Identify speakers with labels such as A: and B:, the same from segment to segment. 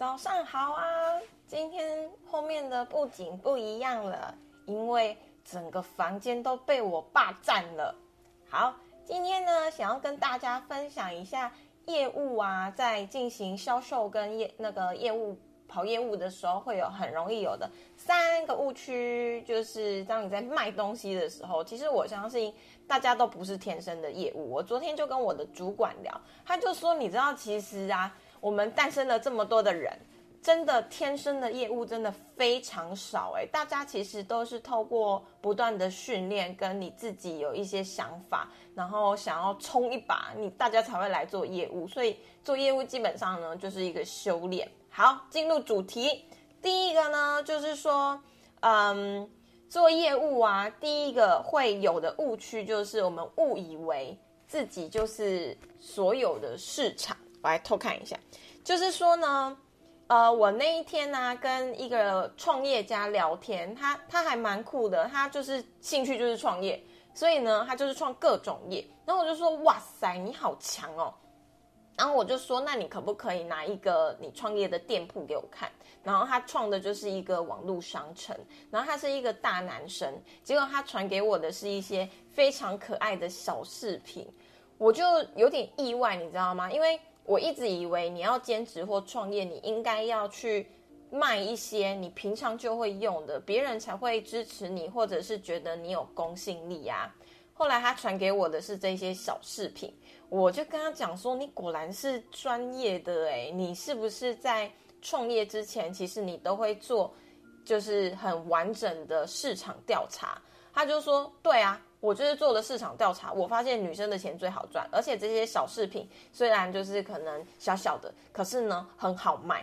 A: 早上好啊！今天后面的布景不一样了，因为整个房间都被我霸占了。好，今天呢，想要跟大家分享一下业务啊，在进行销售跟业那个业务跑业务的时候，会有很容易有的三个误区，就是当你在卖东西的时候，其实我相信大家都不是天生的业务。我昨天就跟我的主管聊，他就说，你知道，其实啊。我们诞生了这么多的人，真的天生的业务真的非常少哎！大家其实都是透过不断的训练，跟你自己有一些想法，然后想要冲一把，你大家才会来做业务。所以做业务基本上呢，就是一个修炼。好，进入主题，第一个呢，就是说，嗯，做业务啊，第一个会有的误区就是我们误以为自己就是所有的市场。我来偷看一下，就是说呢，呃，我那一天呢跟一个创业家聊天，他他还蛮酷的，他就是兴趣就是创业，所以呢，他就是创各种业。然后我就说，哇塞，你好强哦！然后我就说，那你可不可以拿一个你创业的店铺给我看？然后他创的就是一个网络商城，然后他是一个大男生，结果他传给我的是一些非常可爱的小饰品，我就有点意外，你知道吗？因为我一直以为你要兼职或创业，你应该要去卖一些你平常就会用的，别人才会支持你，或者是觉得你有公信力啊。后来他传给我的是这些小饰品，我就跟他讲说：“你果然是专业的诶，你是不是在创业之前，其实你都会做，就是很完整的市场调查？”他就说：“对啊。”我就是做了市场调查，我发现女生的钱最好赚，而且这些小饰品虽然就是可能小小的，可是呢很好卖，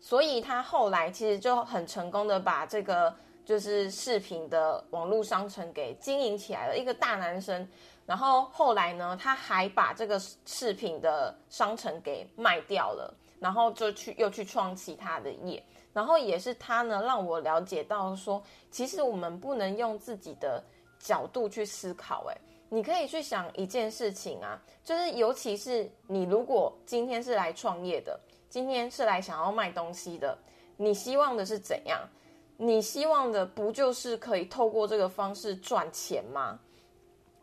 A: 所以他后来其实就很成功的把这个就是饰品的网络商城给经营起来了。一个大男生，然后后来呢他还把这个饰品的商城给卖掉了，然后就去又去创其他的业，然后也是他呢让我了解到说，其实我们不能用自己的。角度去思考，哎，你可以去想一件事情啊，就是尤其是你如果今天是来创业的，今天是来想要卖东西的，你希望的是怎样？你希望的不就是可以透过这个方式赚钱吗？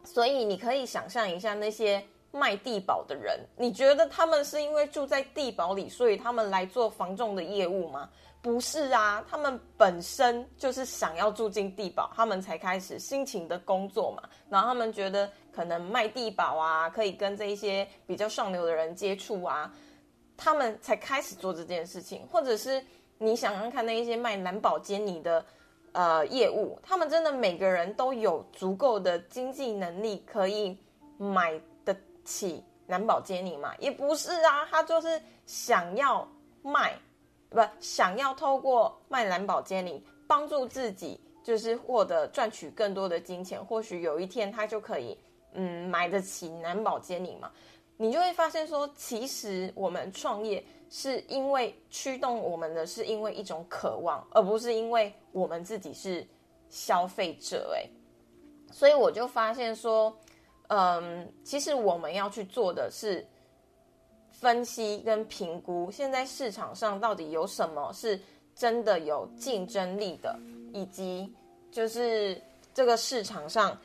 A: 所以你可以想象一下那些卖地保的人，你觉得他们是因为住在地堡里，所以他们来做房仲的业务吗？不是啊，他们本身就是想要住进地堡，他们才开始辛勤的工作嘛。然后他们觉得可能卖地堡啊，可以跟这一些比较上流的人接触啊，他们才开始做这件事情。或者是你想想看，那一些卖蓝宝坚尼的呃业务，他们真的每个人都有足够的经济能力可以买得起蓝宝坚尼嘛？也不是啊，他就是想要卖。不想要透过卖蓝宝坚尼帮助自己，就是获得赚取更多的金钱，或许有一天他就可以，嗯，买得起蓝宝坚尼嘛？你就会发现说，其实我们创业是因为驱动我们的是因为一种渴望，而不是因为我们自己是消费者。诶，所以我就发现说，嗯，其实我们要去做的是。分析跟评估，现在市场上到底有什么是真的有竞争力的，以及就是这个市场上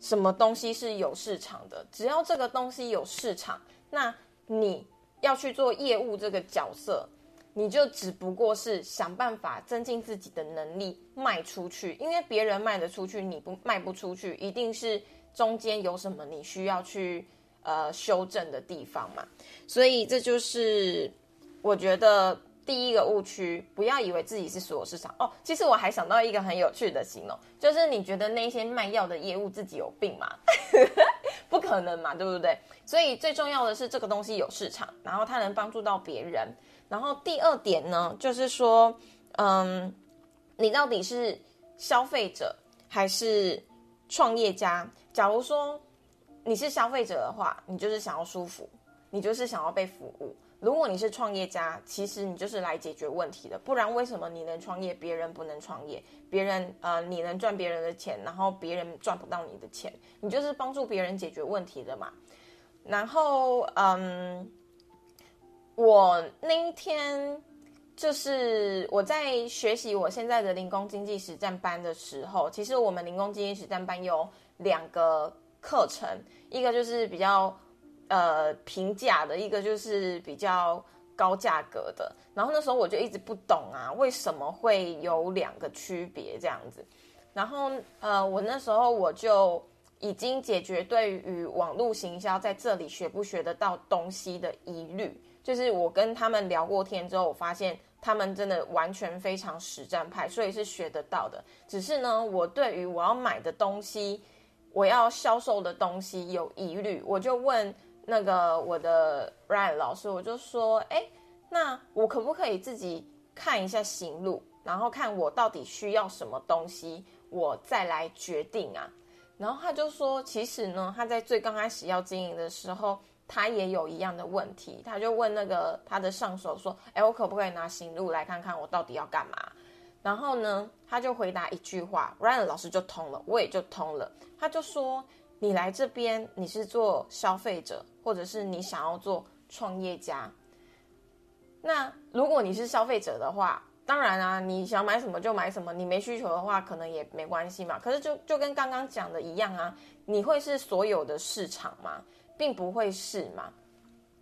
A: 什么东西是有市场的。只要这个东西有市场，那你要去做业务这个角色，你就只不过是想办法增进自己的能力卖出去。因为别人卖得出去，你不卖不出去，一定是中间有什么你需要去。呃，修正的地方嘛，所以这就是我觉得第一个误区，不要以为自己是所有市场哦。其实我还想到一个很有趣的形容，就是你觉得那些卖药的业务自己有病吗？不可能嘛，对不对？所以最重要的是这个东西有市场，然后它能帮助到别人。然后第二点呢，就是说，嗯，你到底是消费者还是创业家？假如说。你是消费者的话，你就是想要舒服，你就是想要被服务。如果你是创业家，其实你就是来解决问题的。不然为什么你能创业，别人不能创业？别人呃，你能赚别人的钱，然后别人赚不到你的钱，你就是帮助别人解决问题的嘛。然后嗯，我那一天就是我在学习我现在的零工经济实战班的时候，其实我们零工经济实战班有两个课程，一个就是比较呃平价的，一个就是比较高价格的。然后那时候我就一直不懂啊，为什么会有两个区别这样子？然后呃，我那时候我就已经解决对于网络行销在这里学不学得到东西的疑虑。就是我跟他们聊过天之后，我发现他们真的完全非常实战派，所以是学得到的。只是呢，我对于我要买的东西，我要销售的东西有疑虑，我就问那个我的 Ryan 老师，我就说，哎，那我可不可以自己看一下行路，然后看我到底需要什么东西，我再来决定啊？然后他就说，其实呢，他在最刚开始要经营的时候。他也有一样的问题，他就问那个他的上手说：“哎，我可不可以拿行路来看看我到底要干嘛？”然后呢，他就回答一句话，Ryan 老师就通了，我也就通了。他就说：“你来这边，你是做消费者，或者是你想要做创业家？那如果你是消费者的话，当然啊，你想买什么就买什么，你没需求的话，可能也没关系嘛。可是就就跟刚刚讲的一样啊，你会是所有的市场吗？”并不会是嘛？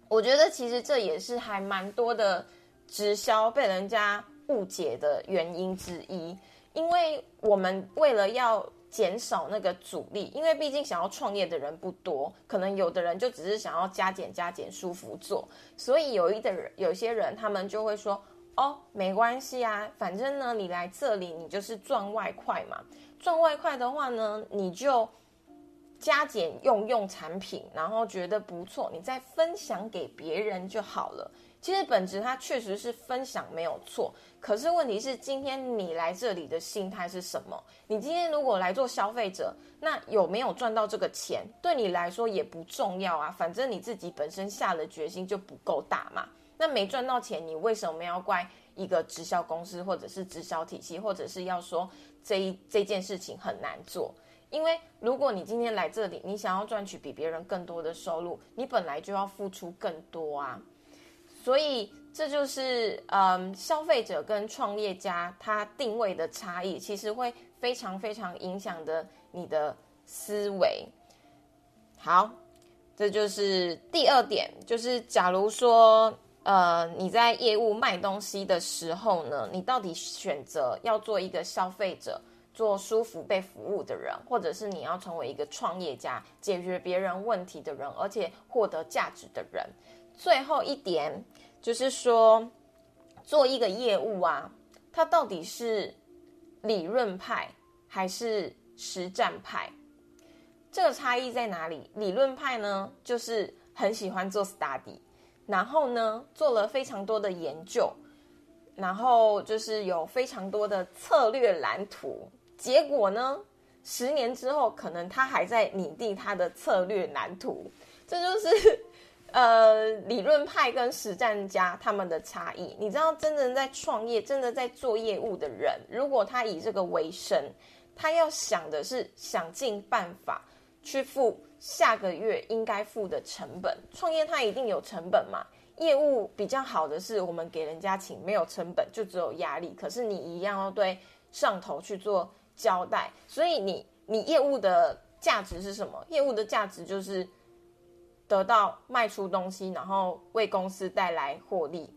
A: 我觉得其实这也是还蛮多的直销被人家误解的原因之一。因为我们为了要减少那个阻力，因为毕竟想要创业的人不多，可能有的人就只是想要加减加减舒服做，所以有一的人有些人他们就会说：“哦，没关系啊，反正呢你来这里你就是赚外快嘛，赚外快的话呢你就。”加减用用产品，然后觉得不错，你再分享给别人就好了。其实本质它确实是分享没有错，可是问题是今天你来这里的心态是什么？你今天如果来做消费者，那有没有赚到这个钱，对你来说也不重要啊。反正你自己本身下了决心就不够大嘛。那没赚到钱，你为什么要怪一个直销公司，或者是直销体系，或者是要说这一这件事情很难做？因为如果你今天来这里，你想要赚取比别人更多的收入，你本来就要付出更多啊。所以这就是嗯，消费者跟创业家他定位的差异，其实会非常非常影响的你的思维。好，这就是第二点，就是假如说呃你在业务卖东西的时候呢，你到底选择要做一个消费者？做舒服被服务的人，或者是你要成为一个创业家，解决别人问题的人，而且获得价值的人。最后一点就是说，做一个业务啊，它到底是理论派还是实战派？这个差异在哪里？理论派呢，就是很喜欢做 study，然后呢，做了非常多的研究，然后就是有非常多的策略蓝图。结果呢？十年之后，可能他还在拟定他的策略蓝图。这就是呃理论派跟实战家他们的差异。你知道，真正在创业、真的在做业务的人，如果他以这个为生，他要想的是想尽办法去付下个月应该付的成本。创业他一定有成本嘛？业务比较好的是，我们给人家请没有成本，就只有压力。可是你一样要对上头去做。交代，所以你你业务的价值是什么？业务的价值就是得到卖出东西，然后为公司带来获利。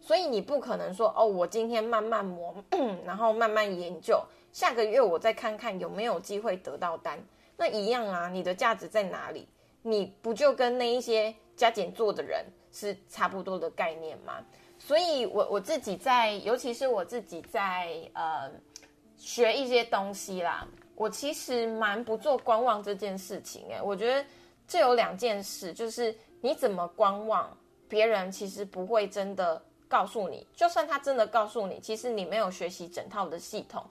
A: 所以你不可能说哦，我今天慢慢磨，然后慢慢研究，下个月我再看看有没有机会得到单。那一样啊，你的价值在哪里？你不就跟那一些加减做的人是差不多的概念吗？所以我我自己在，尤其是我自己在呃。学一些东西啦，我其实蛮不做观望这件事情诶，我觉得这有两件事，就是你怎么观望，别人其实不会真的告诉你，就算他真的告诉你，其实你没有学习整套的系统，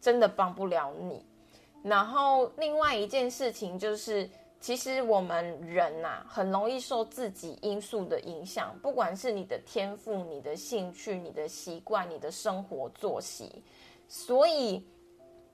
A: 真的帮不了你。然后另外一件事情就是，其实我们人呐，很容易受自己因素的影响，不管是你的天赋、你的兴趣、你的习惯、你的生活作息。所以，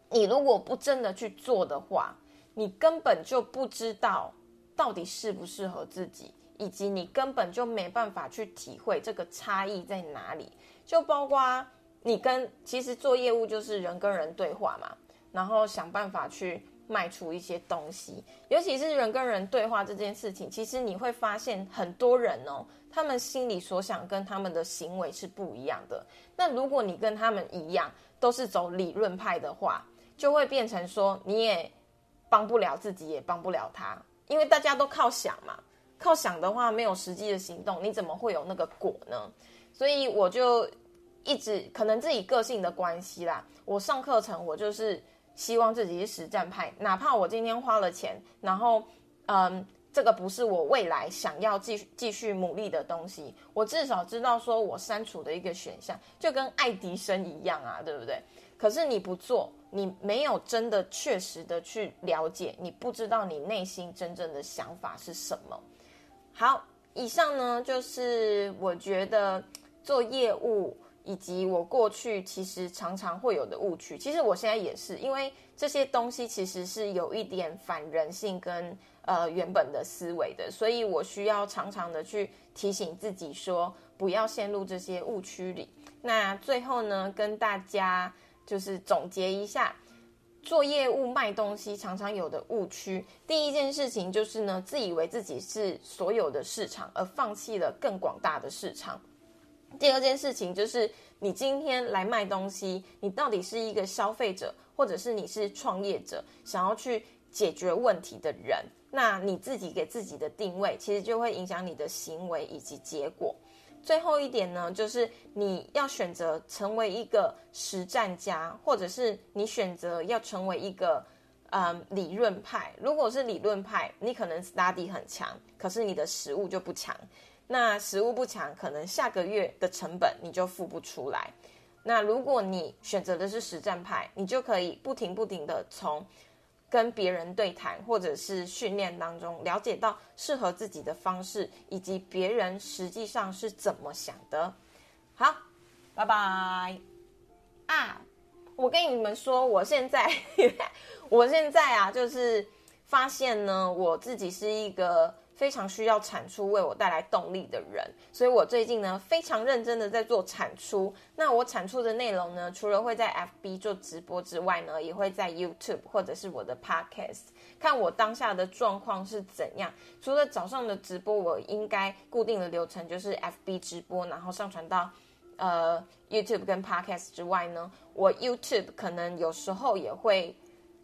A: 你如果不真的去做的话，你根本就不知道到底适不适合自己。以及你根本就没办法去体会这个差异在哪里。就包括你跟其实做业务就是人跟人对话嘛，然后想办法去卖出一些东西。尤其是人跟人对话这件事情，其实你会发现很多人哦，他们心里所想跟他们的行为是不一样的。那如果你跟他们一样，都是走理论派的话，就会变成说你也帮不了自己，也帮不了他，因为大家都靠想嘛。靠想的话，没有实际的行动，你怎么会有那个果呢？所以我就一直可能自己个性的关系啦。我上课程，我就是希望自己是实战派，哪怕我今天花了钱，然后嗯，这个不是我未来想要继续继续努力的东西，我至少知道说我删除的一个选项，就跟爱迪生一样啊，对不对？可是你不做，你没有真的确实的去了解，你不知道你内心真正的想法是什么。好，以上呢就是我觉得做业务以及我过去其实常常会有的误区。其实我现在也是，因为这些东西其实是有一点反人性跟呃原本的思维的，所以我需要常常的去提醒自己说，不要陷入这些误区里。那最后呢，跟大家就是总结一下。做业务卖东西常常有的误区，第一件事情就是呢，自以为自己是所有的市场，而放弃了更广大的市场。第二件事情就是，你今天来卖东西，你到底是一个消费者，或者是你是创业者，想要去解决问题的人，那你自己给自己的定位，其实就会影响你的行为以及结果。最后一点呢，就是你要选择成为一个实战家，或者是你选择要成为一个嗯理论派。如果是理论派，你可能 study 很强，可是你的实物就不强。那实物不强，可能下个月的成本你就付不出来。那如果你选择的是实战派，你就可以不停不停的从。跟别人对谈，或者是训练当中了解到适合自己的方式，以及别人实际上是怎么想的。好，拜拜啊！我跟你们说，我现在，我现在啊，就是发现呢，我自己是一个。非常需要产出为我带来动力的人，所以我最近呢非常认真的在做产出。那我产出的内容呢，除了会在 FB 做直播之外呢，也会在 YouTube 或者是我的 Podcast 看我当下的状况是怎样。除了早上的直播，我应该固定的流程就是 FB 直播，然后上传到呃 YouTube 跟 Podcast 之外呢，我 YouTube 可能有时候也会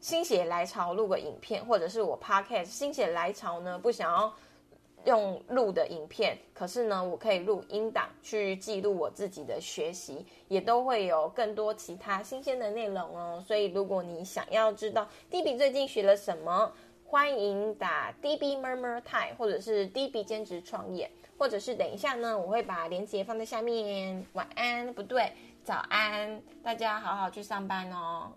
A: 心血来潮录个影片，或者是我 Podcast 心血来潮呢不想要。用录的影片，可是呢，我可以录音档去记录我自己的学习，也都会有更多其他新鲜的内容哦。所以，如果你想要知道 D B 最近学了什么，欢迎打 D B Murmur Time，或者是 D B 兼职创业，或者是等一下呢，我会把链接放在下面。晚安，不对，早安，大家好好去上班哦。